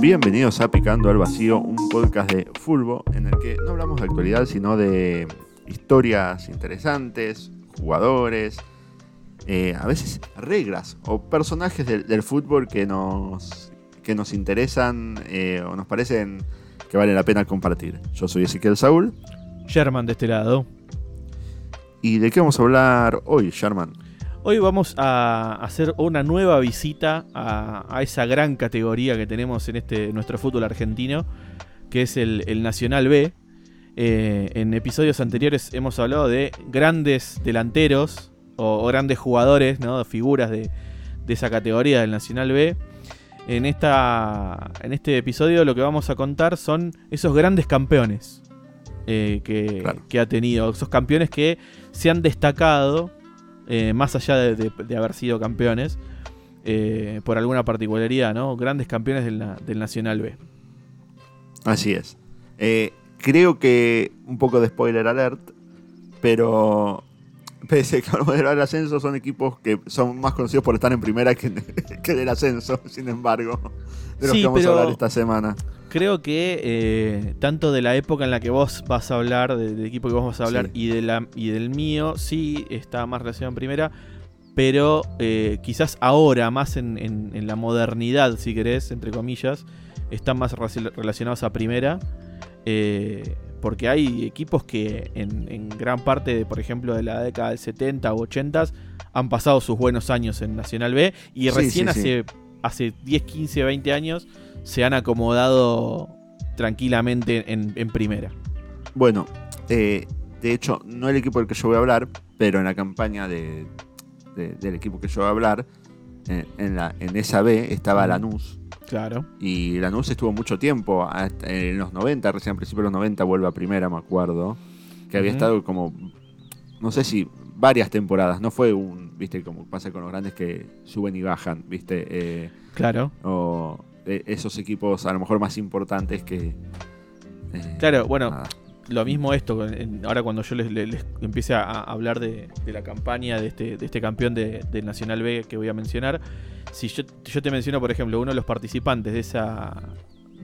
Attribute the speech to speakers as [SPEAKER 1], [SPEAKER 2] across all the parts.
[SPEAKER 1] Bienvenidos a Picando al Vacío, un podcast de fútbol en el que no hablamos de actualidad, sino de historias interesantes, jugadores, eh, a veces reglas o personajes del, fútbol que nos, que nos interesan eh, o nos parecen que vale la pena compartir. Yo soy Ezequiel Saúl.
[SPEAKER 2] Sherman de este lado.
[SPEAKER 1] ¿Y de qué vamos a hablar hoy, Sherman?
[SPEAKER 2] Hoy vamos a hacer una nueva visita a, esa gran categoría que tenemos en este nuestro fútbol argentino, que es el, Nacional B. Eh, en episodios anteriores hemos hablado de grandes delanteros o, grandes jugadores, ¿no? figuras de, esa categoría del Nacional B. En, esta, en este episodio lo que vamos a contar son esos grandes campeones eh, que, que, ha tenido, esos campeones que se han destacado eh, más allá de, haber sido campeones, eh, por alguna particularidad, ¿no? Grandes campeones del, Nacional B.
[SPEAKER 1] Así es. Eh, creo que un poco de spoiler alert, pero pese a que hablamos del ascenso, son equipos que son más conocidos por estar en primera que, que del ascenso, sin embargo, de los que vamos a hablar esta semana
[SPEAKER 2] creo que eh, tanto de la época en la que vos vas a hablar, del equipo que vos vas a hablar, y, de la, y del mío, sí está más relacionado en primera, pero eh, quizás ahora, más en, la modernidad, si querés, entre comillas, están más relacionados a primera. Eh, porque hay equipos que en, gran parte, de, por ejemplo, de la década del 70 u 80 han pasado sus buenos años en Nacional B y recién hace, hace 10, 15, 20 años se han acomodado tranquilamente en, primera.
[SPEAKER 1] Bueno, eh, de hecho, no el equipo del que yo voy a hablar, pero en la campaña del equipo que yo voy a hablar, eh, en, la, en esa B estaba Lanús.
[SPEAKER 2] Claro.
[SPEAKER 1] Y Lanús estuvo mucho tiempo, en los 90, recién a principios de los 90 vuelve a primera, me acuerdo. Que había estado como, no sé si varias temporadas, no fue un, viste, como pasa con los grandes que suben y bajan, viste. Eh,
[SPEAKER 2] claro.
[SPEAKER 1] O, esos equipos a lo mejor más importantes que...
[SPEAKER 2] Eh, claro, bueno, lo mismo esto, ahora cuando yo les, empiece a, hablar de, la campaña de este, de este campeón de, del Nacional B que voy a mencionar, si yo, te menciono, por ejemplo, uno de los participantes de esa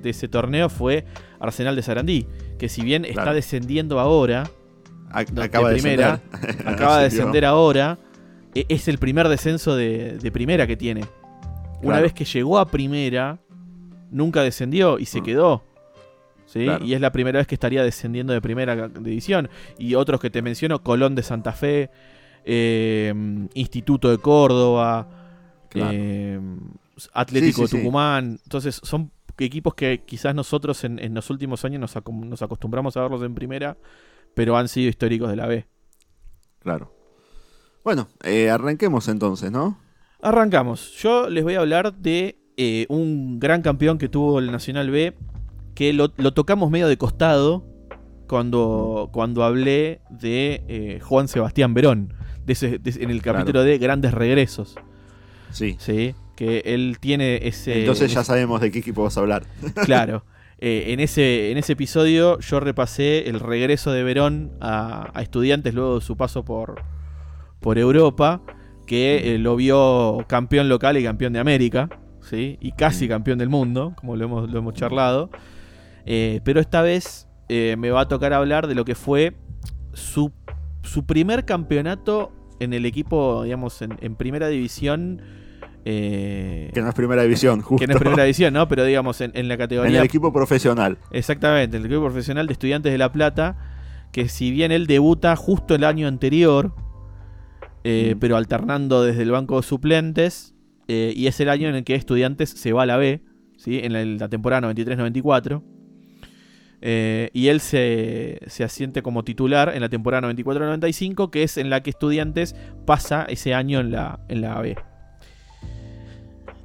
[SPEAKER 2] de ese torneo fue Arsenal de Sarandí, que si bien está descendiendo ahora,
[SPEAKER 1] acaba de primera,
[SPEAKER 2] acaba de descender ahora, e, es el primer descenso de, primera que tiene. Una vez que llegó a primera, nunca descendió y se mm. quedó. ¿sí? Y es la primera vez que estaría descendiendo de primera división. Y otros que te menciono, Colón de Santa Fe, em, Instituto de Córdoba, em, Atlético de Tucumán. Entonces son equipos que quizás nosotros en, los últimos años nos, nos, acostumbramos a verlos en primera, pero han sido históricos de la B.
[SPEAKER 1] Claro. Bueno, eh, arranquemos entonces, ¿no?
[SPEAKER 2] Arrancamos. Yo les voy a hablar de eh, un gran campeón que tuvo el Nacional B, que lo, tocamos medio de costado cuando, cuando hablé de eh, Juan Sebastián Verón, en el capítulo de Grandes Regresos.
[SPEAKER 1] Sí.
[SPEAKER 2] Sí, que él tiene ese...
[SPEAKER 1] Entonces ya sabemos de qué equipo vas a hablar.
[SPEAKER 2] claro. Eh, en, ese, en ese episodio yo repasé el regreso de Verón a, estudiantes luego de su paso por, por Europa, que lo vio campeón local y campeón de América. ¿Sí? y casi campeón del mundo, como lo hemos, lo hemos charlado. Eh, pero esta vez eh, me va a tocar hablar de lo que fue su, su primer campeonato en el equipo, digamos, en, primera división.
[SPEAKER 1] Eh, que no es primera división, justo.
[SPEAKER 2] Que no es primera división, ¿no? Pero digamos, en, la categoría. En
[SPEAKER 1] el equipo profesional.
[SPEAKER 2] Exactamente, en el equipo profesional de Estudiantes de La Plata. Que si bien él debuta justo el año anterior, mm. pero alternando desde el banco de suplentes, eh, y es el año en el que Estudiantes se va a la B, ¿sí? en la, temporada 93-94. Eh, y él se, asiente como titular en la temporada 94-95, que es en la que Estudiantes pasa ese año en la, en la B.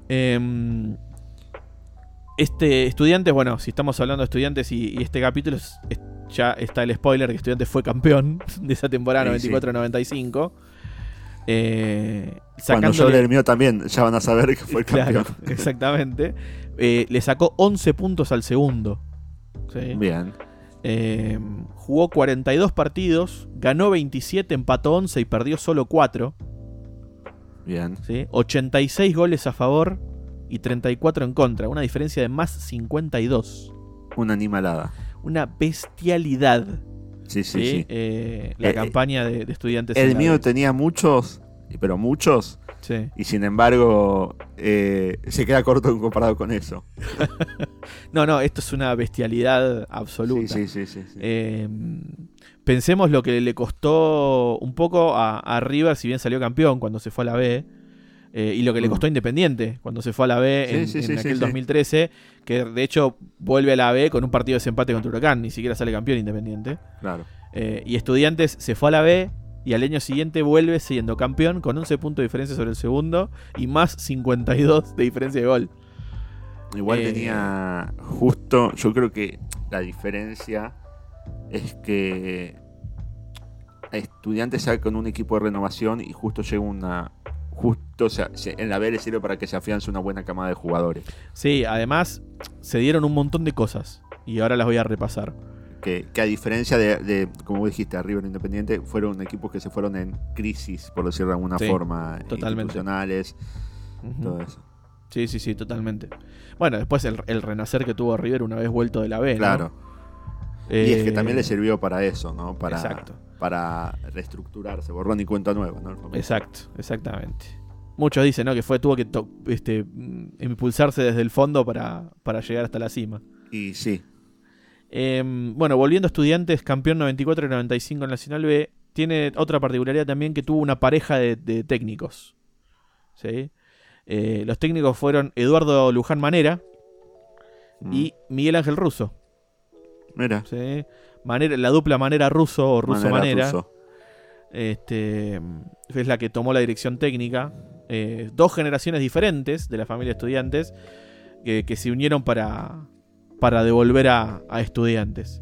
[SPEAKER 2] Em, este Estudiantes, bueno, si estamos hablando de Estudiantes y, este capítulo, ya está el spoiler que Estudiantes fue campeón de esa temporada 94-95.
[SPEAKER 1] Eh, Cuando yo el mío también, ya van a saber que fue el campeón.
[SPEAKER 2] Exactamente. Eh, le sacó 11 puntos al segundo.
[SPEAKER 1] Bien.
[SPEAKER 2] Eh, jugó 42 partidos, ganó 27, empató 11 y perdió solo 4.
[SPEAKER 1] Bien.
[SPEAKER 2] ¿sí? 86 goles a favor, y 34 en contra, una diferencia de más 52.
[SPEAKER 1] Una animalada.
[SPEAKER 2] Una bestialidad.
[SPEAKER 1] Sí, sí, sí.
[SPEAKER 2] Eh, la
[SPEAKER 1] Eh,
[SPEAKER 2] campaña de, de estudiantes.
[SPEAKER 1] El mío tenía muchos, pero muchos,
[SPEAKER 2] Sí.
[SPEAKER 1] y sin embargo eh, se queda corto comparado con eso.
[SPEAKER 2] No, no, esto es una bestialidad absoluta.
[SPEAKER 1] sí, sí, sí. sí.
[SPEAKER 2] Eh, pensemos lo que le costó un poco a, a River, si bien salió campeón cuando se fue a la B, eh, y lo que le
[SPEAKER 1] Mm.
[SPEAKER 2] costó Independiente cuando se fue a la B
[SPEAKER 1] Sí,
[SPEAKER 2] en,
[SPEAKER 1] sí,
[SPEAKER 2] en
[SPEAKER 1] sí, sí,
[SPEAKER 2] aquel
[SPEAKER 1] sí.
[SPEAKER 2] 2013, que de hecho vuelve a la B con un partido de desempate contra Huracán, ni siquiera sale campeón Independiente.
[SPEAKER 1] Claro.
[SPEAKER 2] Eh, y Estudiantes se fue a la B y al año siguiente vuelve siendo campeón con 11 puntos de diferencia sobre el segundo y más 52 de diferencia de gol.
[SPEAKER 1] Igual
[SPEAKER 2] Eh,
[SPEAKER 1] tenía justo, yo creo que la diferencia es que estudiantes sale con un equipo de renovación y justo llega una justo o sea, se- en la B le sirve para que se afiance una buena camada de jugadores
[SPEAKER 2] Sí, además se dieron un montón de cosas y ahora las voy a repasar.
[SPEAKER 1] que, que a diferencia de, de, como dijiste, River Independiente, fueron equipos que se fueron en crisis, por decirlo de alguna
[SPEAKER 2] Sí,
[SPEAKER 1] forma,
[SPEAKER 2] totalmente.
[SPEAKER 1] institucionales, todo eso.
[SPEAKER 2] Sí, sí, sí, totalmente. Bueno, después el, el renacer que tuvo River una vez vuelto de la B, ¿no?
[SPEAKER 1] Y es que
[SPEAKER 2] Eh,
[SPEAKER 1] también le sirvió para eso, ¿no? Para,
[SPEAKER 2] Exacto.
[SPEAKER 1] para reestructurarse, borrón y cuenta nueva, ¿no?
[SPEAKER 2] Exacto, exactamente. Muchos dicen, ¿no? Que fue, tuvo que este, mm, impulsarse desde el fondo para, para llegar hasta la cima.
[SPEAKER 1] Y sí,
[SPEAKER 2] Em, bueno, volviendo a estudiantes, campeón 94 y 95 en Nacional B, tiene otra particularidad también que tuvo una pareja de, de técnicos. ¿sí? Eh, los técnicos fueron Eduardo Luján Manera y Miguel Ángel Russo.
[SPEAKER 1] Mira,
[SPEAKER 2] ¿sí? Manera, la dupla Manera Russo o Russo Manera. Este, es la que tomó la dirección técnica. Eh, dos generaciones diferentes de la familia de estudiantes que, que se unieron para, para devolver a, a estudiantes.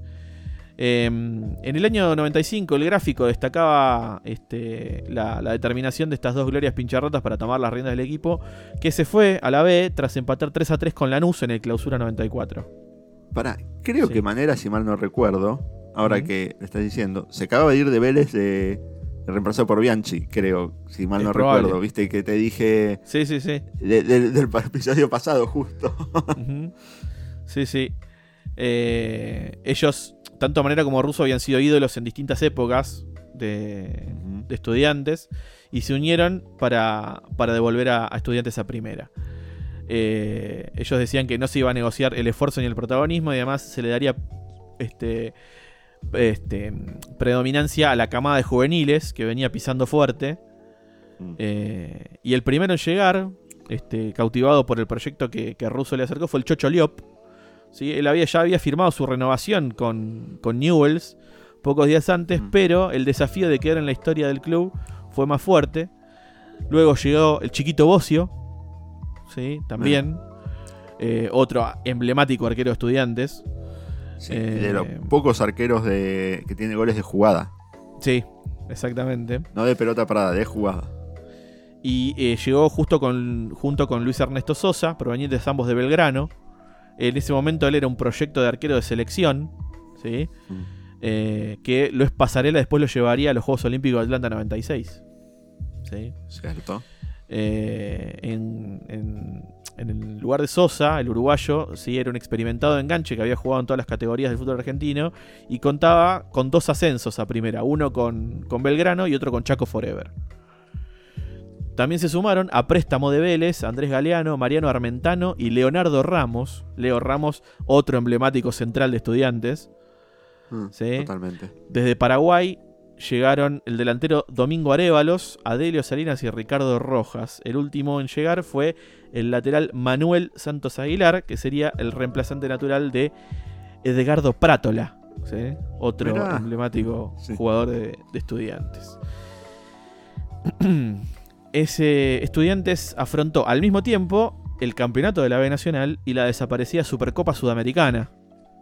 [SPEAKER 2] Eh, en el año 95 el gráfico destacaba este, la, la determinación de estas dos glorias pincharrotas para tomar las riendas del equipo, que se fue a la B tras empatar 3 a 3 con Lanús en el clausura 94.
[SPEAKER 1] Pará, creo
[SPEAKER 2] Sí.
[SPEAKER 1] que Manera, si mal no recuerdo, ahora que le estás diciendo, se acaba de ir de Vélez de, de reemplazado por Bianchi, creo, si mal
[SPEAKER 2] Es
[SPEAKER 1] no
[SPEAKER 2] probable.
[SPEAKER 1] recuerdo, viste que te dije
[SPEAKER 2] Sí, sí, sí.
[SPEAKER 1] de- de- del episodio pasado justo.
[SPEAKER 2] Sí, sí. Eh, ellos, tanto Manera como Russo, habían sido ídolos en distintas épocas de, de estudiantes y se unieron para, para devolver a, a estudiantes a primera. Eh, ellos decían que no se iba a negociar el esfuerzo ni el protagonismo y además se le daría este, este, predominancia a la camada de juveniles que venía pisando fuerte.
[SPEAKER 1] Mm.
[SPEAKER 2] Eh, y el primero en llegar, este, cautivado por el proyecto que, que Russo le acercó, fue el Chocho Liop. ¿sí? Él había, ya había firmado su renovación con, con Newells pocos días antes,
[SPEAKER 1] Mm.
[SPEAKER 2] pero el desafío de quedar en la historia del club fue más fuerte. Luego llegó el chiquito Bocio, ¿sí? también. eh, otro emblemático arquero de estudiantes.
[SPEAKER 1] Sí,
[SPEAKER 2] Eh,
[SPEAKER 1] de los pocos arqueros de, que tiene goles de jugada,
[SPEAKER 2] Sí, exactamente.
[SPEAKER 1] no de pelota parada, de jugada.
[SPEAKER 2] Y eh, llegó justo con, junto con Luis Ernesto Sosa, provenientes ambos de Belgrano. En ese momento él era un proyecto de arquero de selección, ¿sí?
[SPEAKER 1] Mm.
[SPEAKER 2] Eh, que Luis Pasarela después lo llevaría a los Juegos Olímpicos de Atlanta 96. ¿sí?
[SPEAKER 1] ¿Cierto?
[SPEAKER 2] Eh, en, en- en el lugar de Sosa, el uruguayo, sí, era un experimentado enganche que había jugado en todas las categorías del fútbol argentino y contaba con dos ascensos a primera, uno con, con Belgrano y otro con Chaco Forever. También se sumaron a préstamo de Vélez Andrés Galeano, Mariano Armentano y Leonardo Ramos. Leo Ramos, otro emblemático central de estudiantes.
[SPEAKER 1] Mm,
[SPEAKER 2] Sí.
[SPEAKER 1] Totalmente.
[SPEAKER 2] Desde Paraguay llegaron el delantero Domingo Arévalos, Adelio Salinas y Ricardo Rojas. El último en llegar fue el lateral Manuel Santos Aguilar, que sería el reemplazante natural de Edgardo Prátola, ¿sí? otro
[SPEAKER 1] Mirá.
[SPEAKER 2] emblemático
[SPEAKER 1] Sí.
[SPEAKER 2] jugador de, de estudiantes. Ese estudiantes afrontó al mismo tiempo el campeonato de la B Nacional y la desaparecida Supercopa Sudamericana,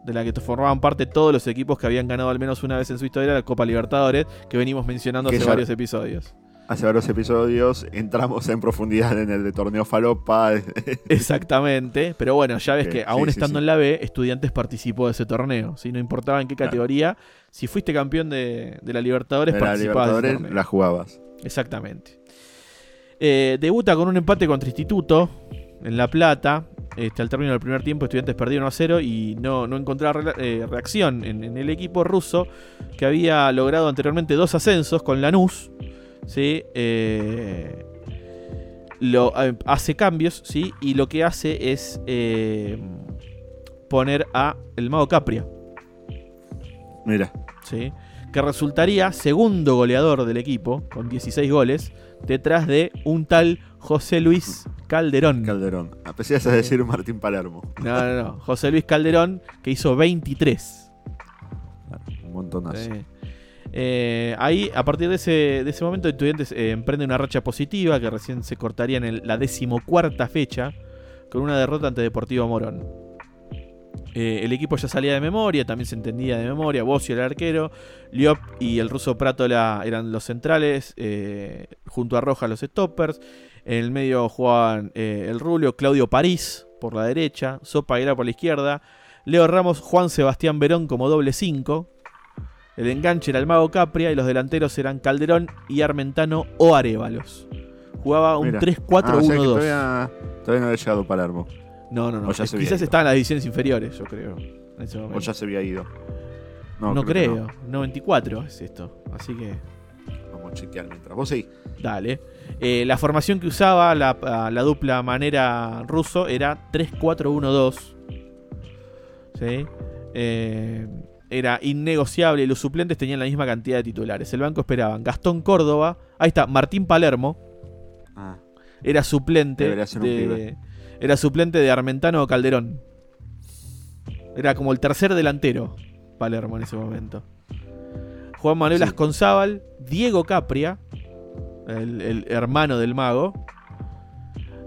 [SPEAKER 2] de la que formaban parte todos los equipos que habían ganado al menos una vez en su historia la Copa Libertadores, que venimos mencionando
[SPEAKER 1] Que
[SPEAKER 2] hace
[SPEAKER 1] ya-
[SPEAKER 2] varios episodios.
[SPEAKER 1] Hace varios episodios entramos en profundidad en el de torneo falopa.
[SPEAKER 2] Exactamente, pero bueno, ya ves que aún
[SPEAKER 1] sí,
[SPEAKER 2] estando
[SPEAKER 1] sí.
[SPEAKER 2] en la B, Estudiantes participó de ese torneo, ¿sí? no importaba en qué
[SPEAKER 1] Claro.
[SPEAKER 2] categoría, si fuiste campeón de, de la Libertadores,
[SPEAKER 1] de la
[SPEAKER 2] participabas ese
[SPEAKER 1] Libertadores la jugabas.
[SPEAKER 2] Exactamente. Eh, debuta con un empate contra Instituto en La Plata. Este, al término del primer tiempo, Estudiantes perdió 1 a 0 y no, no encontraba eh, reacción en, en el equipo ruso que había logrado anteriormente dos ascensos con Lanús. ¿sí? Eh, lo, eh, hace cambios ¿sí? y lo que hace es poner a el Mago Capria.
[SPEAKER 1] Mira,
[SPEAKER 2] ¿sí? que resultaría segundo goleador del equipo con 16 goles detrás de un tal José Luis Calderón.
[SPEAKER 1] Calderón. A pesar de decir Martín Palermo.
[SPEAKER 2] No, no, no. José Luis Calderón, que hizo 23.
[SPEAKER 1] Un montonazo.
[SPEAKER 2] Sí. Eh, ahí, a partir de ese, de ese momento, Estudiantes eh, emprende una racha positiva que recién se cortaría en el- la decimocuarta fecha con una derrota ante Deportivo Morón. Eh, el equipo ya salía de memoria, también se entendía de memoria. Bossio era el arquero, Liop y el ruso Pratola eran los centrales, eh, junto a Roja los stoppers. En el medio jugaban eh, el Rulio, Claudio París por la derecha, Sopa Aguilar por la izquierda, Leo Ramos, Juan Sebastián Verón como doble 5. El enganche era el Mago Capria y los delanteros eran Calderón y Armentano o Arevalos. Jugaba un
[SPEAKER 1] Mira.
[SPEAKER 2] 3-4-1-2.
[SPEAKER 1] Ah, o sea que todavía, todavía no había llegado Palermo.
[SPEAKER 2] No, no, no. Es- Quizás estaba en las divisiones inferiores, yo creo. En ese momento.
[SPEAKER 1] O ya se había ido.
[SPEAKER 2] no,
[SPEAKER 1] que
[SPEAKER 2] creo. 94 es esto. Así que,
[SPEAKER 1] Vamos a chequear mientras. Vos sí.
[SPEAKER 2] dale. Eh, la formación que usaba la, dupla manera ruso era 3-4-1-2. ¿Sí? Eh, era innegociable y los suplentes tenían la misma cantidad de titulares. El banco esperaban Gastón Córdoba. Ahí está, Martín Palermo.
[SPEAKER 1] Ah,
[SPEAKER 2] Era suplente de. Era suplente de Armentano o Calderón. Era como el tercer delantero Palermo en ese momento. Juan Manuel
[SPEAKER 1] Sí.
[SPEAKER 2] Asconzábal, Diego Capria, el, el hermano del mago,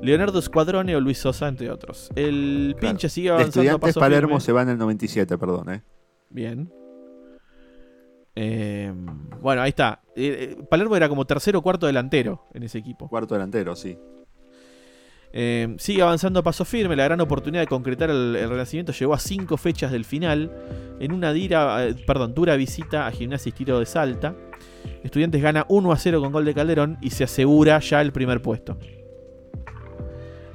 [SPEAKER 2] Leonardo Squadrone o Luis Sosa, entre otros. El
[SPEAKER 1] Claro.
[SPEAKER 2] pinche sigue avanzando
[SPEAKER 1] estudiantes
[SPEAKER 2] paso
[SPEAKER 1] Palermo
[SPEAKER 2] firme.
[SPEAKER 1] se va en el 97, perdón, ¿eh?
[SPEAKER 2] Bien. Eh, bueno, ahí está. Eh, eh, Palermo era como tercero o cuarto delantero en ese equipo.
[SPEAKER 1] Cuarto delantero, sí.
[SPEAKER 2] Eh, sigue avanzando a paso firme. La gran oportunidad de concretar el, el renacimiento llegó a cinco fechas del final. En una eh, dura visita a Gimnasia y Tiro de Salta. Estudiantes gana 1 a 0 con gol de Calderón y se asegura ya el primer puesto.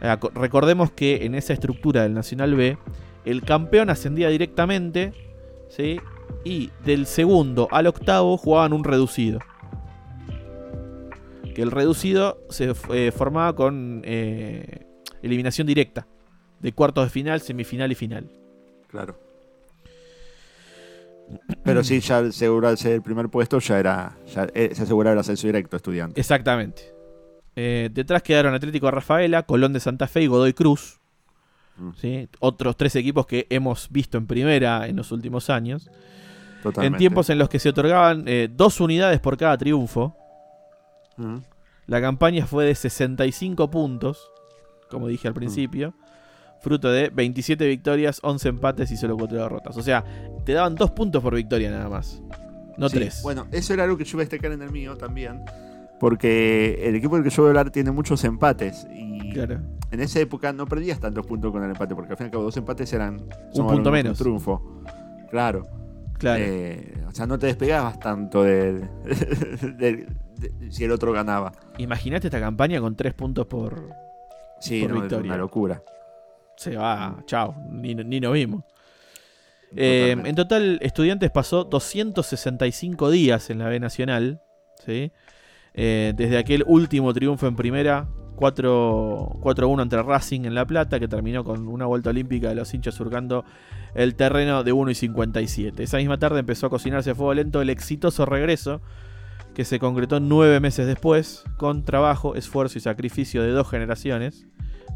[SPEAKER 2] Eh, recordemos que en esa estructura del Nacional B, el campeón ascendía directamente. Y del segundo al octavo jugaban un reducido. Que el reducido se eh, formaba con eh, eliminación directa. De cuartos de final, semifinal y final.
[SPEAKER 1] Claro. Pero sí, ya asegurarse el primer puesto ya era. Ya, eh, se aseguraba el ascenso directo, estudiante.
[SPEAKER 2] Exactamente. Detrás quedaron Atlético de Rafaela, Colón de Santa Fe y Godoy Cruz.
[SPEAKER 1] Mm.
[SPEAKER 2] ¿sí? Otros tres equipos que hemos visto en primera en los últimos años.
[SPEAKER 1] Totalmente.
[SPEAKER 2] En tiempos en los que se otorgaban dos unidades por cada triunfo.
[SPEAKER 1] Mm.
[SPEAKER 2] La campaña fue de 65 puntos, como dije al principio. Fruto de 27 victorias, 11 empates y solo 4 derrotas. O sea, te daban 2 puntos por victoria nada más. No
[SPEAKER 1] Sí,
[SPEAKER 2] 3.
[SPEAKER 1] Bueno, eso era algo que yo iba a destacar en el mío también. Porque el equipo del que yo voy a hablar tiene muchos empates. Y
[SPEAKER 2] Claro.
[SPEAKER 1] en esa época no perdías tantos puntos con el empate. Porque al fin y al cabo, dos empates eran.
[SPEAKER 2] Un punto
[SPEAKER 1] un
[SPEAKER 2] menos.
[SPEAKER 1] triunfo. Claro.
[SPEAKER 2] Claro.
[SPEAKER 1] Eh, o sea, no te despegabas tanto del, del- de- si el otro ganaba.
[SPEAKER 2] Imagínate esta campaña con 3 puntos por.
[SPEAKER 1] Sí,
[SPEAKER 2] Por
[SPEAKER 1] no,
[SPEAKER 2] victoria.
[SPEAKER 1] una locura.
[SPEAKER 2] Se va, chao. Ni, ni nos vimos. Eh, en total, Estudiantes pasó 265 días en la B Nacional. ¿sí? Eh, desde aquel último triunfo en primera, 4 4-1 ante Racing en La Plata, que terminó con una vuelta olímpica de los hinchas surcando el terreno de 1 y 57. Esa misma tarde empezó a cocinarse a fuego lento el exitoso regreso, que se concretó nueve meses después, con trabajo, esfuerzo y sacrificio de dos generaciones,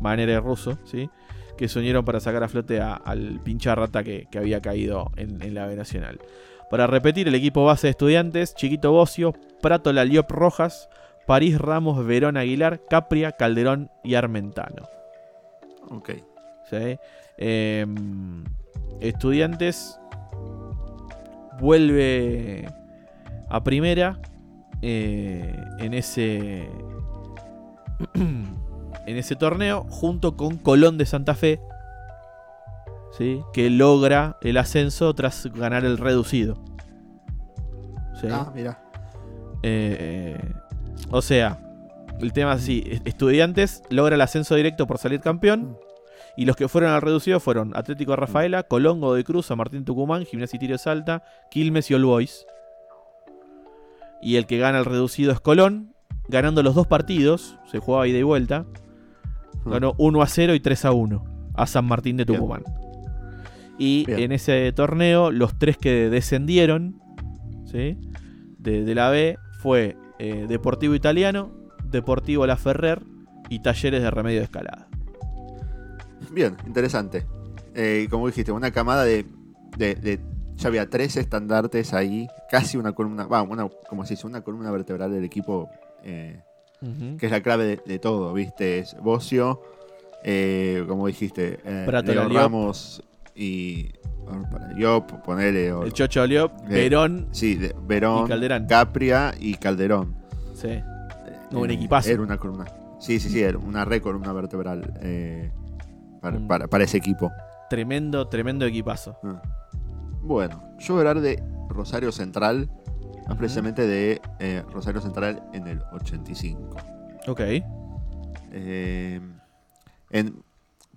[SPEAKER 2] manera y ruso, ¿sí? que se unieron para sacar a flote al pincha rata que, que había caído en, en la B Nacional. Para repetir, el equipo base de estudiantes, Chiquito Bocio, Prato Laliop Rojas, París Ramos, Verón Aguilar, Capria, Calderón y Armentano.
[SPEAKER 1] Ok.
[SPEAKER 2] ¿sí? Eh, estudiantes vuelve a primera eh, en ese en ese torneo junto con Colón de Santa Fe ¿sí? que logra el ascenso tras ganar el reducido ¿sí?
[SPEAKER 1] Ah, mira.
[SPEAKER 2] Eh, eh, o sea, el tema es así: Estudiantes logra el ascenso directo por salir campeón. Y los que fueron al reducido fueron Atlético de Rafaela, Colongo de Cruz, San Martín Tucumán, Gimnasia y Tiro Salta, Quilmes y All Boys. Y el que gana el reducido es Colón, ganando los dos partidos, se jugaba ida y vuelta. Ganó 1 a 0 y 3 a 1 a San Martín de Tucumán. Y
[SPEAKER 1] Bien.
[SPEAKER 2] en ese torneo, los tres que descendieron ¿sí? de, de la B fue eh, Deportivo Italiano, Deportivo La Ferrer y Talleres de Remedio de Escalada.
[SPEAKER 1] Bien, interesante. Eh, como dijiste, una camada de, de- de- Ya había tres estandartes ahí, casi una columna. Va, una, como se dice, una columna vertebral del equipo, eh, que es la clave de, de todo, ¿viste? Es Bocio, eh, como dijiste, eh,
[SPEAKER 2] Prato
[SPEAKER 1] Leo. Ramos y. Para Diop, ponele. o-
[SPEAKER 2] El Chocho Oliop,
[SPEAKER 1] Eh,
[SPEAKER 2] Verón,
[SPEAKER 1] sí, de- Verón,
[SPEAKER 2] y.
[SPEAKER 1] Capria y Calderón.
[SPEAKER 2] sí.
[SPEAKER 1] Eh,
[SPEAKER 2] No, un equipazo.
[SPEAKER 1] Era una columna. Sí, sí, sí, era una re columna vertebral eh, para,
[SPEAKER 2] Un-
[SPEAKER 1] para- para ese equipo.
[SPEAKER 2] tremendo, tremendo equipazo.
[SPEAKER 1] Ah. Bueno, yo voy a hablar de Rosario Central, más precisamente de eh, Rosario Central en el 85.
[SPEAKER 2] Ok.
[SPEAKER 1] Eh, en-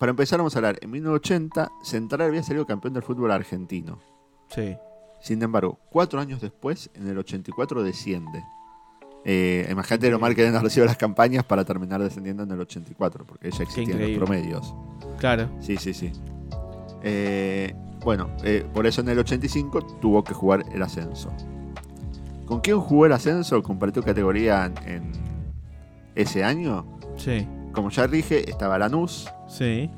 [SPEAKER 1] para empezar, vamos a hablar, en 1980 Central había salido campeón del fútbol argentino.
[SPEAKER 2] Sí.
[SPEAKER 1] Sin embargo, cuatro años después, en el 84, desciende. Eh, imagínate lo mal que haber sido las campañas para terminar descendiendo en el 84, porque ya existían los promedios.
[SPEAKER 2] Claro.
[SPEAKER 1] Sí, sí, sí. Eh, bueno, eh, por eso en el 85 tuvo que jugar el ascenso. ¿Con quién jugó el ascenso? Compartió categoría en, en ese año.
[SPEAKER 2] Sí.
[SPEAKER 1] Como ya dije, estaba Lanús,
[SPEAKER 2] Sí.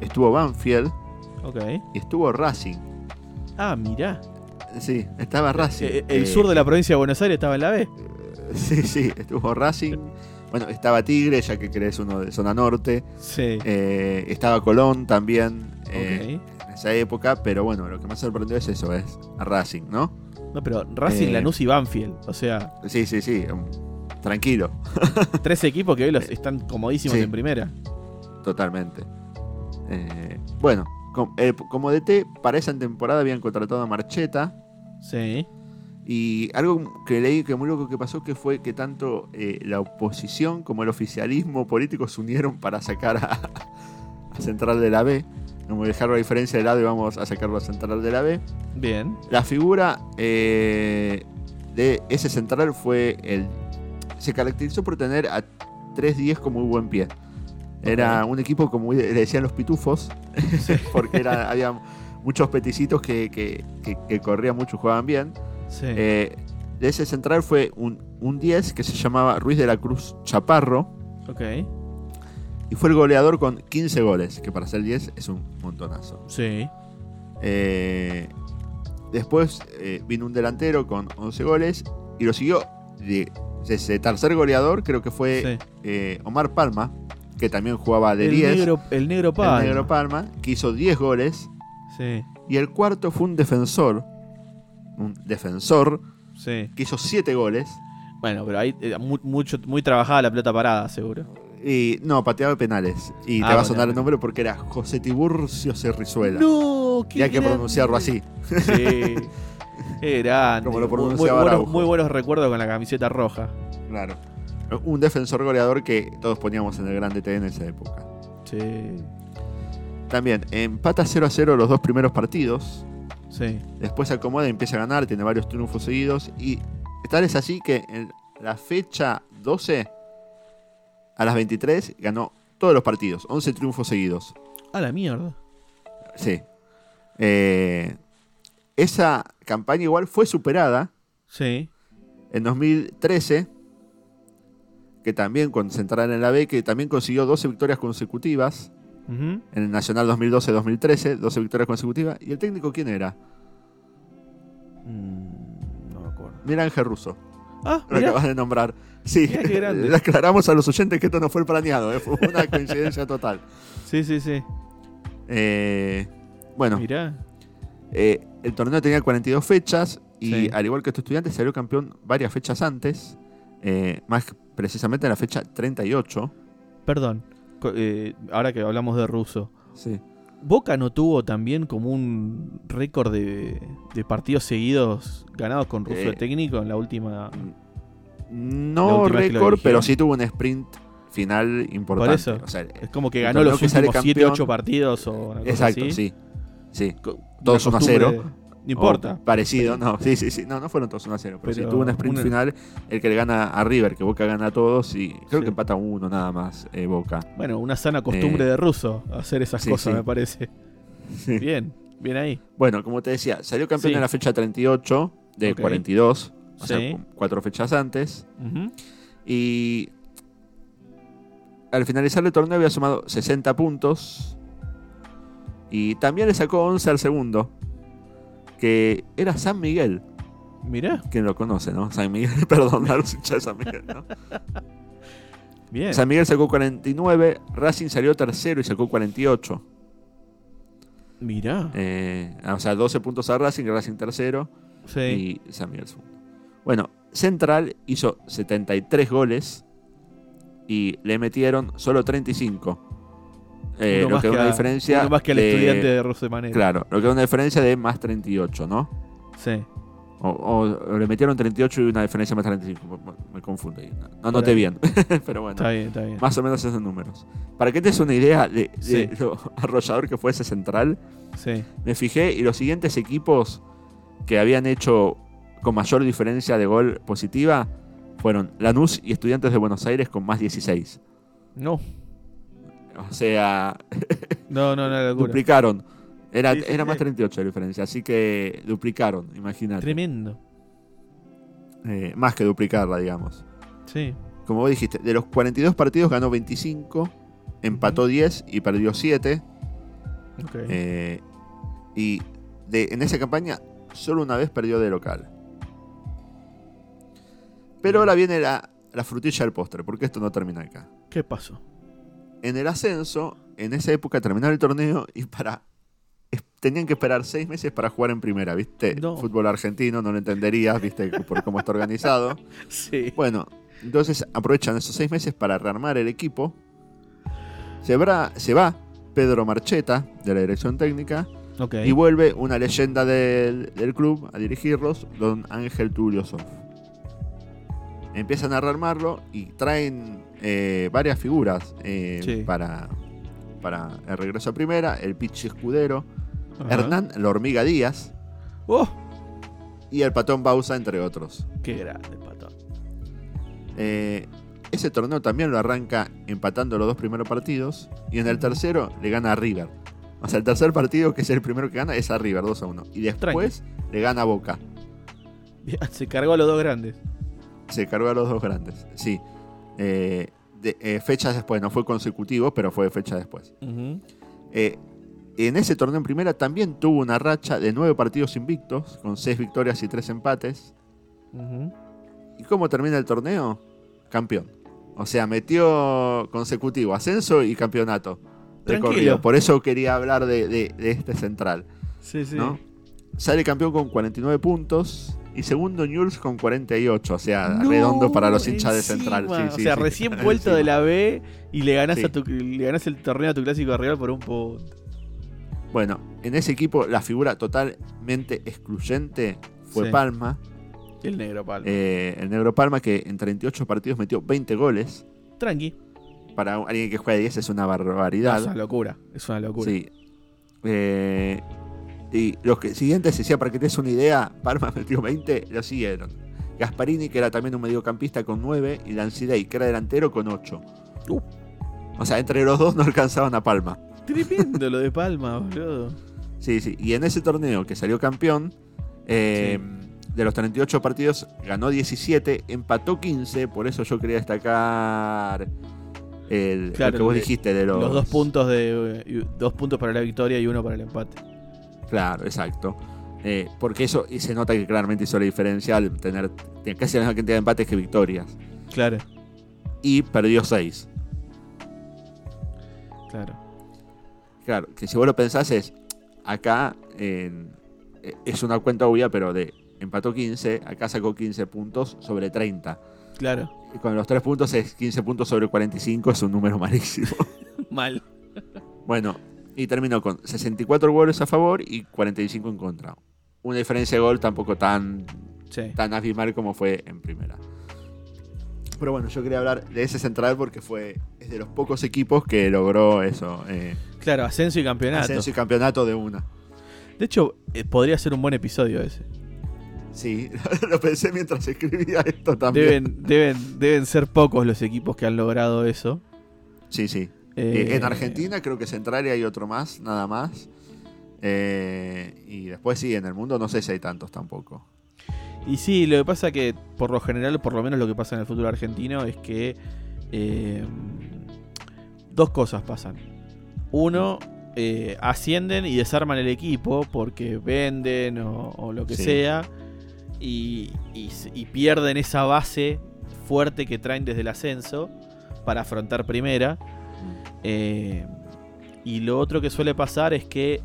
[SPEAKER 1] estuvo Banfield
[SPEAKER 2] Ok.
[SPEAKER 1] y estuvo Racing.
[SPEAKER 2] Ah, mirá.
[SPEAKER 1] Sí, estaba Racing.
[SPEAKER 2] Eh, el
[SPEAKER 1] Eh,
[SPEAKER 2] sur de la provincia de Buenos Aires estaba en la B.
[SPEAKER 1] Sí, sí, estuvo Racing. Bueno, estaba Tigre, ya que crees uno de zona norte.
[SPEAKER 2] Sí.
[SPEAKER 1] Eh, estaba Colón también eh,
[SPEAKER 2] ok.
[SPEAKER 1] en esa época, pero bueno, lo que más sorprendió es eso, es Racing, ¿no?
[SPEAKER 2] No, pero Racing,
[SPEAKER 1] eh,
[SPEAKER 2] Lanús y Banfield. O sea,
[SPEAKER 1] Sí, sí, sí, tranquilo,
[SPEAKER 2] tres equipos que hoy los están comodísimos
[SPEAKER 1] Sí.
[SPEAKER 2] en primera.
[SPEAKER 1] Totalmente. Eh, bueno, com- eh, como DT, para esa temporada habían contratado a Marcheta.
[SPEAKER 2] Sí.
[SPEAKER 1] Y algo que leí que muy loco que pasó que fue que tanto eh, la oposición como el oficialismo político se unieron para sacar a, a Central de la B. Dejarlo a diferencia del lado y vamos a sacarlo a Central de la B.
[SPEAKER 2] Bien.
[SPEAKER 1] La figura eh, de ese central fue el. Se caracterizó por tener a 3-10 con muy buen pie. Era un equipo, como le decían los pitufos, porque era, había muchos peticitos que, que- que- que corrían mucho y jugaban bien.
[SPEAKER 2] Sí.
[SPEAKER 1] Eh, de ese central fue un, un 10 que se llamaba Ruiz de la Cruz Chaparro
[SPEAKER 2] ok.
[SPEAKER 1] y fue el goleador con 15 goles, que para ser 10 es un montonazo.
[SPEAKER 2] Sí.
[SPEAKER 1] Eh, después eh, vino un delantero con 11 goles y lo siguió de, de ese tercer goleador, creo que fue
[SPEAKER 2] sí.
[SPEAKER 1] eh, Omar Palma, que también jugaba de
[SPEAKER 2] el
[SPEAKER 1] 10.
[SPEAKER 2] negro, el negro Palma.
[SPEAKER 1] el negro Palma, que hizo 10 goles.
[SPEAKER 2] Sí.
[SPEAKER 1] Y el cuarto fue un defensor, un defensor,
[SPEAKER 2] Sí.
[SPEAKER 1] que hizo 7 goles.
[SPEAKER 2] Bueno, pero ahí eh, mu- mucho, muy trabajada la pelota parada, seguro.
[SPEAKER 1] Y no, pateaba penales. Y
[SPEAKER 2] Ah,
[SPEAKER 1] te va a sonar el nombre porque era José Tiburcio Cerrizuela.
[SPEAKER 2] No,
[SPEAKER 1] y hay que pronunciarlo así.
[SPEAKER 2] Sí. Qué grande.
[SPEAKER 1] Como lo
[SPEAKER 2] Muy- muy,
[SPEAKER 1] pronunciaba
[SPEAKER 2] buenos, muy buenos recuerdos con la camiseta roja.
[SPEAKER 1] Claro. Un defensor goleador que todos poníamos en el Grande T en esa época.
[SPEAKER 2] Sí.
[SPEAKER 1] También empata 0 a 0 los dos primeros partidos.
[SPEAKER 2] Sí.
[SPEAKER 1] Después se acomoda y empieza a ganar. Tiene varios triunfos seguidos. Y tal es así que en la fecha 12, a las 23, ganó todos los partidos. 11 triunfos seguidos.
[SPEAKER 2] A la mierda.
[SPEAKER 1] Sí. Eh, esa campaña igual fue superada
[SPEAKER 2] Sí.
[SPEAKER 1] en 2013. Que también Central en la B, que también consiguió 12 victorias consecutivas. En el Nacional 2012-2013, 12 victorias consecutivas. ¿Y el técnico quién era?
[SPEAKER 2] Mm, no me acuerdo.
[SPEAKER 1] Mira Ángel Russo,
[SPEAKER 2] Ah,
[SPEAKER 1] lo
[SPEAKER 2] mirá.
[SPEAKER 1] acabas de nombrar. Sí,
[SPEAKER 2] Mirá
[SPEAKER 1] le aclaramos a los oyentes que esto no fue planeado, ¿eh? fue una coincidencia total.
[SPEAKER 2] Sí, sí, sí.
[SPEAKER 1] Eh, bueno,
[SPEAKER 2] Mirá.
[SPEAKER 1] eh, el torneo tenía 42 fechas y
[SPEAKER 2] Sí.
[SPEAKER 1] al igual que estos estudiantes salió campeón varias fechas antes, eh, más precisamente en la fecha 38.
[SPEAKER 2] Perdón. Eh, ahora que hablamos de ruso.
[SPEAKER 1] Sí.
[SPEAKER 2] ¿Boca no tuvo también como un récord de, de partidos seguidos ganados con ruso
[SPEAKER 1] Eh.
[SPEAKER 2] de técnico en la última.
[SPEAKER 1] No récord, pero sí tuvo un sprint final importante.
[SPEAKER 2] Por eso.
[SPEAKER 1] O sea,
[SPEAKER 2] Es como que ganó los últimos 7,
[SPEAKER 1] campeón-
[SPEAKER 2] 8 partidos o una cosa
[SPEAKER 1] exacto,
[SPEAKER 2] así.
[SPEAKER 1] sí. Sí. Todos
[SPEAKER 2] una
[SPEAKER 1] 1 a 0.
[SPEAKER 2] No importa.
[SPEAKER 1] O parecido, no, sí, sí, sí. No, no fueron todos 1 a 0. Pero, sí
[SPEAKER 2] Pero
[SPEAKER 1] tuvo un sprint
[SPEAKER 2] una-
[SPEAKER 1] final el que le gana a River, que Boca gana a todos y creo
[SPEAKER 2] Sí.
[SPEAKER 1] que empata uno nada más eh, Boca.
[SPEAKER 2] Bueno, una sana costumbre
[SPEAKER 1] Eh,
[SPEAKER 2] de ruso hacer esas
[SPEAKER 1] sí,
[SPEAKER 2] cosas,
[SPEAKER 1] sí.
[SPEAKER 2] me parece.
[SPEAKER 1] Sí.
[SPEAKER 2] Bien, bien ahí.
[SPEAKER 1] Bueno, como te decía, salió campeón
[SPEAKER 2] Sí.
[SPEAKER 1] en la fecha 38 de
[SPEAKER 2] Ok.
[SPEAKER 1] 42, o sea,
[SPEAKER 2] Sí.
[SPEAKER 1] cu- cuatro fechas antes. Y al finalizar el torneo había sumado 60 puntos. Y también le sacó 11 al segundo, que era San Miguel.
[SPEAKER 2] Mirá,
[SPEAKER 1] Quien lo conoce, ¿no? San Miguel, perdón, a los hinchas de San Miguel, ¿no?
[SPEAKER 2] bien.
[SPEAKER 1] San Miguel sacó 49, Racing salió tercero y sacó 48.
[SPEAKER 2] Mirá.
[SPEAKER 1] Eh, o sea, 12 puntos a Racing, Racing tercero
[SPEAKER 2] Sí.
[SPEAKER 1] y San Miguel segundo. Bueno, Central hizo 73 goles y le metieron solo 35. Eh, lo que da una
[SPEAKER 2] a-
[SPEAKER 1] diferencia.
[SPEAKER 2] más que al
[SPEAKER 1] de-
[SPEAKER 2] estudiante de Russo de Manera.
[SPEAKER 1] Claro, lo que da una diferencia de más 38, ¿no?
[SPEAKER 2] Sí.
[SPEAKER 1] O, le metieron 38 y una diferencia más 35. Me- ahí. No, no
[SPEAKER 2] Por
[SPEAKER 1] noté
[SPEAKER 2] ahí.
[SPEAKER 1] bien. Pero bueno.
[SPEAKER 2] Está bien, está bien.
[SPEAKER 1] Más o menos esos números. Para que te des una idea de, lo arrollador que fue ese central,
[SPEAKER 2] Sí.
[SPEAKER 1] me fijé y los siguientes equipos que habían hecho con mayor diferencia de gol positiva fueron Lanús y Estudiantes de Buenos Aires con más 16.
[SPEAKER 2] No.
[SPEAKER 1] O sea,
[SPEAKER 2] No, no, no, locura.
[SPEAKER 1] duplicaron. Era,
[SPEAKER 2] Sí, sí,
[SPEAKER 1] era más
[SPEAKER 2] sí.
[SPEAKER 1] 38 la diferencia, así que duplicaron, imagínate.
[SPEAKER 2] Tremendo.
[SPEAKER 1] Eh, más que duplicarla, digamos.
[SPEAKER 2] Sí.
[SPEAKER 1] Como vos dijiste, de los 42 partidos ganó 25, empató 10 y perdió 7.
[SPEAKER 2] Ok.
[SPEAKER 1] Eh, y de, en esa campaña solo una vez perdió de local. Pero ahora viene la, la frutilla del postre, porque esto no termina acá.
[SPEAKER 2] ¿Qué pasó?
[SPEAKER 1] En el ascenso, en esa época terminaba el torneo y para tenían que esperar seis meses para jugar en primera, ¿viste?
[SPEAKER 2] No.
[SPEAKER 1] Fútbol argentino, no lo entenderías, ¿viste? Por cómo está organizado.
[SPEAKER 2] Sí.
[SPEAKER 1] Bueno, entonces aprovechan esos seis meses para rearmar el equipo. Se, va- se va Pedro Marcheta de la dirección técnica y vuelve una leyenda del, del club a dirigirlos, don Ángel Tulio Sof. Empiezan a rearmarlo y traen eh, varias figuras eh,
[SPEAKER 2] Sí.
[SPEAKER 1] para, para el regreso a primera, el Pichi Escudero,
[SPEAKER 2] Ajá.
[SPEAKER 1] Hernán La Hormiga Díaz
[SPEAKER 2] ¡Oh!
[SPEAKER 1] y el Patón Bausa, entre otros.
[SPEAKER 2] ¡Qué grande, patón!
[SPEAKER 1] Eh, ese torneo también lo arranca empatando los dos primeros partidos y en el tercero le gana a River. O sea, el tercer partido, que es el primero que gana, es a River 2 a 1. Y después le gana a Boca.
[SPEAKER 2] Se cargó a los dos grandes.
[SPEAKER 1] Se cargó a los dos grandes, sí. Eh, de- eh, fechas después, no fue consecutivo, pero fue fecha después. Eh, en ese torneo en primera también tuvo una racha de nueve partidos invictos, con seis victorias y tres empates. ¿Y cómo termina el torneo? Campeón. O sea, metió consecutivo, ascenso y campeonato. de corrido. Por eso quería hablar de, de- de este central.
[SPEAKER 2] Sí, sí.
[SPEAKER 1] ¿no? Sale campeón con 49 puntos y segundo Newell's con 48. O sea,
[SPEAKER 2] No,
[SPEAKER 1] redondo para los hinchas de central. Sí,
[SPEAKER 2] o sea,
[SPEAKER 1] sí.
[SPEAKER 2] recién vuelto de la B y le ganás,
[SPEAKER 1] Sí.
[SPEAKER 2] a tu, le ganás el torneo a tu clásico rival por un punto.
[SPEAKER 1] Bueno, en ese equipo la figura totalmente excluyente fue. Palma.
[SPEAKER 2] El negro, palo.
[SPEAKER 1] Eh, el negro Palma que en 38 partidos metió 20 goles.
[SPEAKER 2] Tranqui.
[SPEAKER 1] Para alguien que juega 10 es una barbaridad.
[SPEAKER 2] es una locura. Es una locura.
[SPEAKER 1] Sí. Eh, y los que, siguientes, decía, para que te des una idea, Parma metió 20, lo siguieron. Gasparini, que era también un mediocampista con 9, y Lancidei, que era delantero, con 8.
[SPEAKER 2] Uh.
[SPEAKER 1] O sea, entre los dos no alcanzaban a Palma.
[SPEAKER 2] Tremendo lo de Palma, boludo.
[SPEAKER 1] Sí, sí. Y en ese torneo que salió campeón, eh, de los 38 partidos, ganó 17, empató 15, por eso yo quería destacar el,
[SPEAKER 2] Claro,
[SPEAKER 1] lo que vos
[SPEAKER 2] de-
[SPEAKER 1] dijiste de los,
[SPEAKER 2] Los dos puntos de dos puntos para la victoria y uno para el empate.
[SPEAKER 1] Claro, exacto. Eh, porque eso y se nota que claramente hizo la diferencia al tener tiene casi la misma cantidad de empates que victorias.
[SPEAKER 2] Claro,
[SPEAKER 1] Y perdió 6.
[SPEAKER 2] claro.
[SPEAKER 1] Claro, que si vos lo pensás es, acá eh, es una cuenta obvia, pero de empató 15, acá sacó 15 puntos sobre 30.
[SPEAKER 2] Claro.
[SPEAKER 1] Y con los 3 puntos es 15 puntos sobre 45, es un número malísimo.
[SPEAKER 2] Mal.
[SPEAKER 1] bueno, y terminó con 64 goles a favor y 45 en contra. Una diferencia de gol tampoco tan
[SPEAKER 2] Sí.
[SPEAKER 1] tan abismal como fue en primera. Pero bueno, yo quería hablar de ese central porque fue es de los pocos equipos que logró eso. Eh,
[SPEAKER 2] claro, ascenso y campeonato.
[SPEAKER 1] Ascenso y campeonato de una.
[SPEAKER 2] De hecho, eh, podría ser un buen episodio ese.
[SPEAKER 1] Sí, lo pensé mientras escribía esto también.
[SPEAKER 2] Deben, deben, deben ser pocos los equipos que han logrado eso.
[SPEAKER 1] Sí, sí. Eh, en Argentina creo que Central hay otro más, nada más. y después sí, en el mundo no sé si hay tantos tampoco.
[SPEAKER 2] Y sí, lo que pasa que por lo general, por lo menos lo que pasa en el fútbol argentino es que eh, dos cosas pasan. Uno, eh, ascienden y desarman el equipo porque venden o, lo que sea y, pierden esa base fuerte que traen desde el ascenso para afrontar primera. Eh, y lo otro que suele pasar es que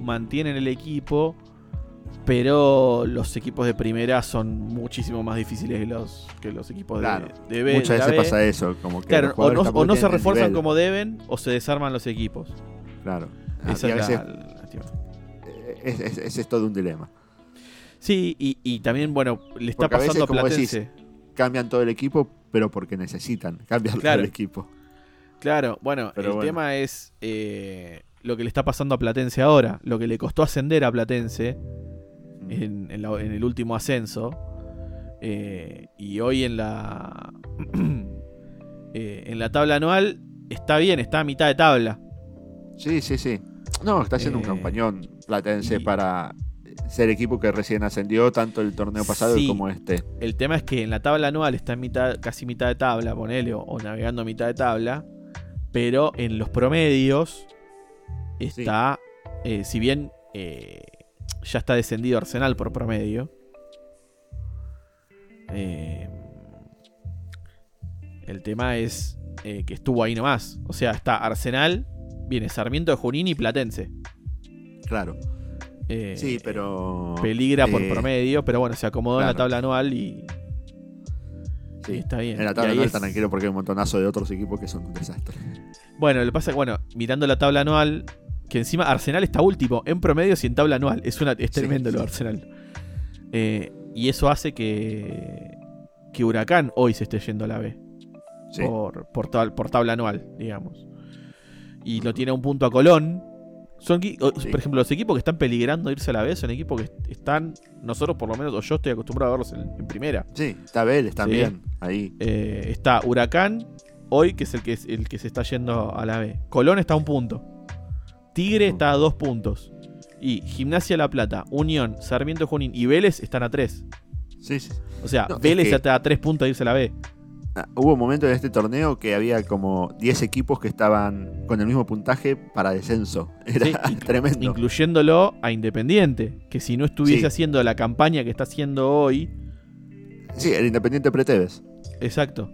[SPEAKER 2] mantienen el equipo pero los equipos de primera son muchísimo más difíciles que los, que los equipos de, de B.
[SPEAKER 1] Muchas veces pasa eso, como que
[SPEAKER 2] o no, se refuerzan como deben o se desarman los equipos.
[SPEAKER 1] Claro.
[SPEAKER 2] Esa es,
[SPEAKER 1] es, es, todo un dilema.
[SPEAKER 2] Sí, y, también, bueno, le está pasando a, Platense.
[SPEAKER 1] cambian todo el equipo, pero porque necesitan cambiar todo el equipo.
[SPEAKER 2] Claro, bueno, el tema es eh, lo que le está pasando a Platense ahora. Lo que le costó ascender a Platense en, el último ascenso. Eh, y hoy en la. Eh, en la tabla anual está bien, está a mitad de tabla.
[SPEAKER 1] Sí, sí, sí. No, está haciendo un campañón platense para ser equipo que recién ascendió tanto el torneo pasado como este.
[SPEAKER 2] El tema es que en la tabla anual está en mitad, casi mitad de tabla, ponele, o, navegando a mitad de tabla. Pero en los promedios está, si bien ya está descendido Arsenal por promedio. Eh, el tema es eh, que estuvo ahí nomás. O sea, está Arsenal, viene Sarmiento de Junín y Platense.
[SPEAKER 1] Claro.
[SPEAKER 2] Eh,
[SPEAKER 1] sí, pero.
[SPEAKER 2] Peligra por promedio, pero bueno, se acomodó en la tabla anual y. Sí, está bien.
[SPEAKER 1] En la tabla anual están tranquilo porque hay un montonazo de otros equipos que son un desastre.
[SPEAKER 2] Bueno, lo que pasa es que, bueno, mirando la tabla anual, que encima Arsenal está último en promedio sin tabla anual. Es, una, es tremendo lo Arsenal. Eh, y eso hace que, que Huracán hoy se esté yendo a la B. Por, por, tabla anual, digamos. Y lo tiene a un punto a Colón. Son, Por ejemplo, los equipos que están peligrando irse a la B son equipos que están, nosotros por lo menos, o yo estoy acostumbrado a verlos en, primera.
[SPEAKER 1] Sí, está Vélez también, ahí.
[SPEAKER 2] Eh, está Huracán, hoy, que es el que, el que se está yendo a la B. Colón está a un punto. Tigre está a dos puntos. Y Gimnasia La Plata, Unión, Sarmiento Junín y Vélez están a tres.
[SPEAKER 1] Sí, sí.
[SPEAKER 2] O sea, Vélez está a tres puntos de irse a la B.
[SPEAKER 1] Ah, hubo un momento en este torneo que había como 10 equipos que estaban con el mismo puntaje para descenso. Era tremendo.
[SPEAKER 2] Incluyéndolo a Independiente, que si no estuviese haciendo la campaña que está haciendo hoy.
[SPEAKER 1] Sí, el Independiente Preteves.
[SPEAKER 2] Exacto.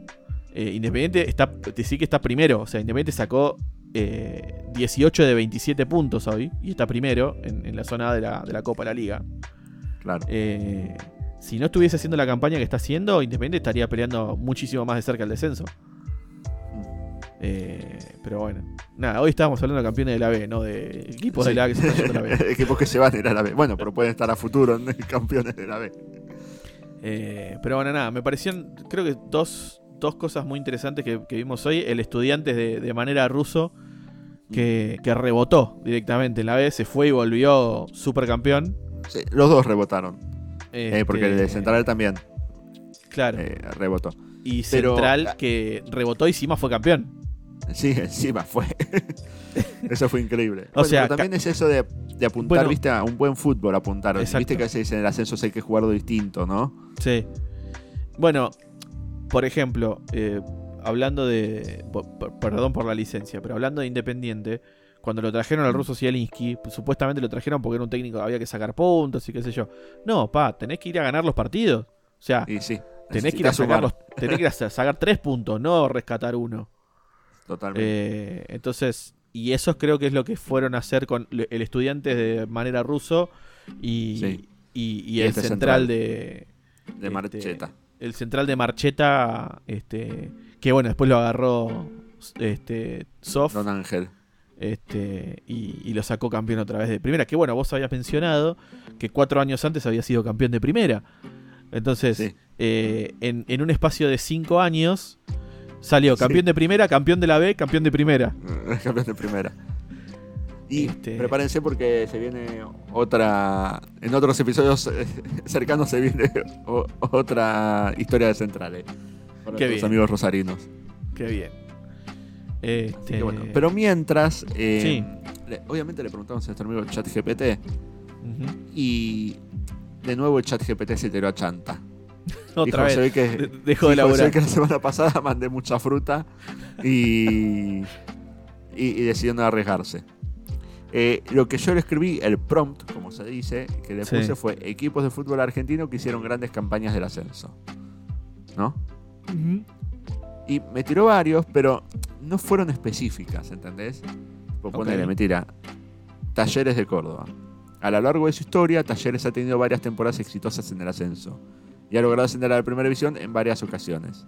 [SPEAKER 2] Eh, Independiente está, sí que está primero. O sea, Independiente sacó 18 eh, de 27 puntos hoy y está primero en, la zona de la, de la, Copa de la Liga.
[SPEAKER 1] Claro.
[SPEAKER 2] Eh, si no estuviese haciendo la campaña que está haciendo, Independiente estaría peleando muchísimo más de cerca el descenso. Eh, pero bueno, nada, hoy estábamos hablando de campeones de la B, no de equipos de la A que se están yendo a la
[SPEAKER 1] B. equipos que se van a ir a la B. Bueno, pero pueden estar a futuro en campeones de la B.
[SPEAKER 2] pero bueno, nada, me parecían, creo que dos, dos cosas muy interesantes que, vimos hoy. El estudiante de, manera ruso que, rebotó directamente en la B, se fue y volvió supercampeón.
[SPEAKER 1] Sí, los dos rebotaron. Eh, porque el de este, Central también.
[SPEAKER 2] Claro.
[SPEAKER 1] Eh, rebotó.
[SPEAKER 2] Y Central que rebotó y encima fue campeón.
[SPEAKER 1] Sí, encima fue. eso fue increíble. O sea, también es eso de, apuntar, viste, a un buen fútbol, apuntar. Viste que a veces en el ascenso hay que jugarlo distinto, ¿no?
[SPEAKER 2] Sí. Bueno, por ejemplo, eh, hablando de. Perdón por la licencia, pero hablando de Independiente, cuando lo trajeron al ruso Zielinski, pues, supuestamente lo trajeron porque era un técnico había que sacar puntos y qué sé yo. No, pa, tenés que ir a ganar los partidos. O sea, tenés, que ir a sacar tenés que ir a sacar tres puntos, no rescatar uno.
[SPEAKER 1] Totalmente.
[SPEAKER 2] Eh, entonces, y eso creo que es lo que fueron a hacer con el estudiante de manera ruso y, y, el este central, de.
[SPEAKER 1] De Marcheta
[SPEAKER 2] el central de Marcheta, este, que bueno, después lo agarró este, Soft.
[SPEAKER 1] Don Ángel.
[SPEAKER 2] Este, y, lo sacó campeón otra vez de primera. Que bueno, vos habías mencionado que cuatro años antes había sido campeón de primera. Entonces,
[SPEAKER 1] Sí.
[SPEAKER 2] eh, en, en un espacio de cinco años, salió
[SPEAKER 1] Sí.
[SPEAKER 2] campeón de primera, campeón de la B, campeón de primera.
[SPEAKER 1] campeón de primera. Y
[SPEAKER 2] Este-
[SPEAKER 1] prepárense porque se viene otra. En otros episodios eh, cercanos se viene o- otra historia de centrales. Para
[SPEAKER 2] Qué bien.
[SPEAKER 1] amigos rosarinos.
[SPEAKER 2] Qué bien.
[SPEAKER 1] Así
[SPEAKER 2] Este,
[SPEAKER 1] que bueno, Pero mientras, eh,
[SPEAKER 2] Sí.
[SPEAKER 1] le- obviamente le preguntamos a nuestro amigo ChatGPT
[SPEAKER 2] ujú.
[SPEAKER 1] y de nuevo el ChatGPT se tiró a chanta.
[SPEAKER 2] Otra
[SPEAKER 1] Dijo,
[SPEAKER 2] vez.
[SPEAKER 1] ve que,
[SPEAKER 2] de- Dejó de
[SPEAKER 1] dijo,
[SPEAKER 2] laburar.
[SPEAKER 1] que la semana pasada mandé mucha fruta y, y, y decidió no arriesgarse. Eh, lo que yo le escribí, el prompt, como se dice, que le
[SPEAKER 2] Sí.
[SPEAKER 1] puse fue equipos de fútbol argentino que hicieron grandes campañas del ascenso. ¿No?
[SPEAKER 2] Ujú.
[SPEAKER 1] Y me tiró varios, pero no fueron específicas, ¿entendés? Por ponerle, me tira. Talleres de Córdoba. A lo largo de su historia, Talleres ha tenido varias temporadas exitosas en el ascenso y ha logrado ascender a la primera división en varias ocasiones.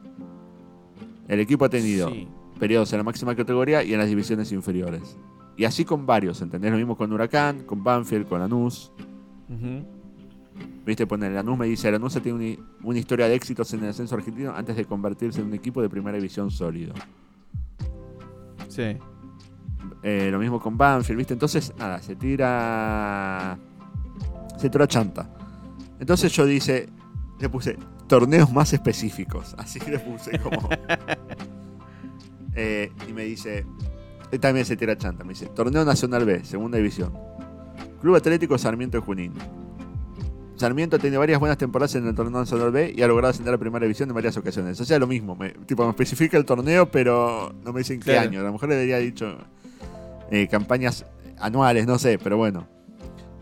[SPEAKER 1] El equipo ha tenido
[SPEAKER 2] Sí.
[SPEAKER 1] periodos en la máxima categoría y en las divisiones inferiores. Y así con varios, ¿entendés? Lo mismo con Huracán, con Banfield, con Lanús.
[SPEAKER 2] Ujú.
[SPEAKER 1] Viste, poner Lanús me dice, Lanús tenido una, una historia de éxitos en el ascenso argentino antes de convertirse en un equipo de primera división sólido.
[SPEAKER 2] Sí.
[SPEAKER 1] Eh, lo mismo con Banfield, ¿viste? Entonces, nada, se tira. Se tira chanta. Entonces yo dice. Le puse torneos más específicos. Así le puse como. Eh, y me dice. Él también se tira chanta. Me dice: Torneo Nacional B, segunda división. Club Atlético Sarmiento de Junín. Sarmiento ha tenido varias buenas temporadas en el torneo Nacional B y ha logrado ascender a primera división en varias ocasiones. O sea, lo mismo. Me, tipo, me especifica el torneo, pero no me dicen qué
[SPEAKER 2] Claro.
[SPEAKER 1] año. A lo mejor le debería dicho eh, campañas anuales, no sé, pero bueno.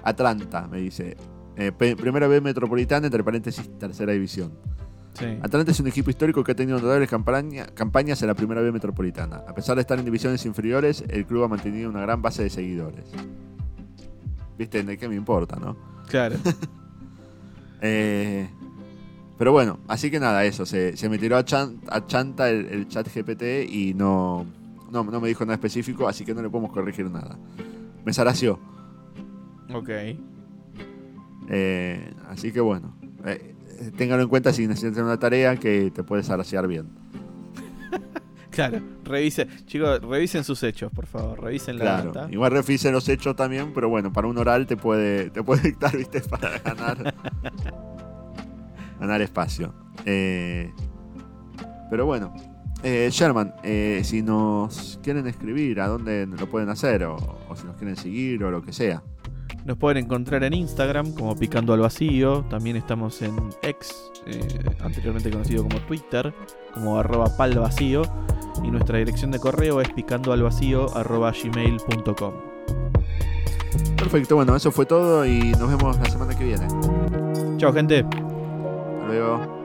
[SPEAKER 1] Atlanta, me dice. Eh, primera B metropolitana, entre paréntesis, tercera división.
[SPEAKER 2] Sí.
[SPEAKER 1] Atlanta es un equipo histórico que ha tenido notables campaña- campañas en la primera B metropolitana. A pesar de estar en divisiones inferiores, el club ha mantenido una gran base de seguidores. ¿Viste? ¿De qué me importa, no?
[SPEAKER 2] Claro.
[SPEAKER 1] Eh, pero bueno, así que nada, eso. Se, se me tiró a, chan- a chanta el, el chat GPT y no, no, no me dijo nada específico, así que no le podemos corregir nada. Me zaració.
[SPEAKER 2] ok.
[SPEAKER 1] Eh, así que bueno, eh, eh, ténganlo en cuenta si necesitan una tarea que te puedes zarasear bien.
[SPEAKER 2] Claro. Revise, chicos, revisen sus hechos, por favor. Revisen la
[SPEAKER 1] Claro.
[SPEAKER 2] data.
[SPEAKER 1] Igual refise los hechos también, pero bueno, para un oral te puede, te puede dictar, viste, para ganar, ganar espacio. Eh, pero bueno, eh, Sherman, eh, si nos quieren escribir, ¿a dónde lo pueden hacer? O, o si nos quieren seguir o lo que sea.
[SPEAKER 2] Nos pueden encontrar en Instagram como Picando al Vacío. También estamos en X, eh, anteriormente conocido como Twitter, como arroba palvacío. Y nuestra dirección de correo es picandoalvacío arroba gmail.com.
[SPEAKER 1] Perfecto, bueno, eso fue todo y nos vemos la semana que viene.
[SPEAKER 2] Chao gente.
[SPEAKER 1] Hasta luego.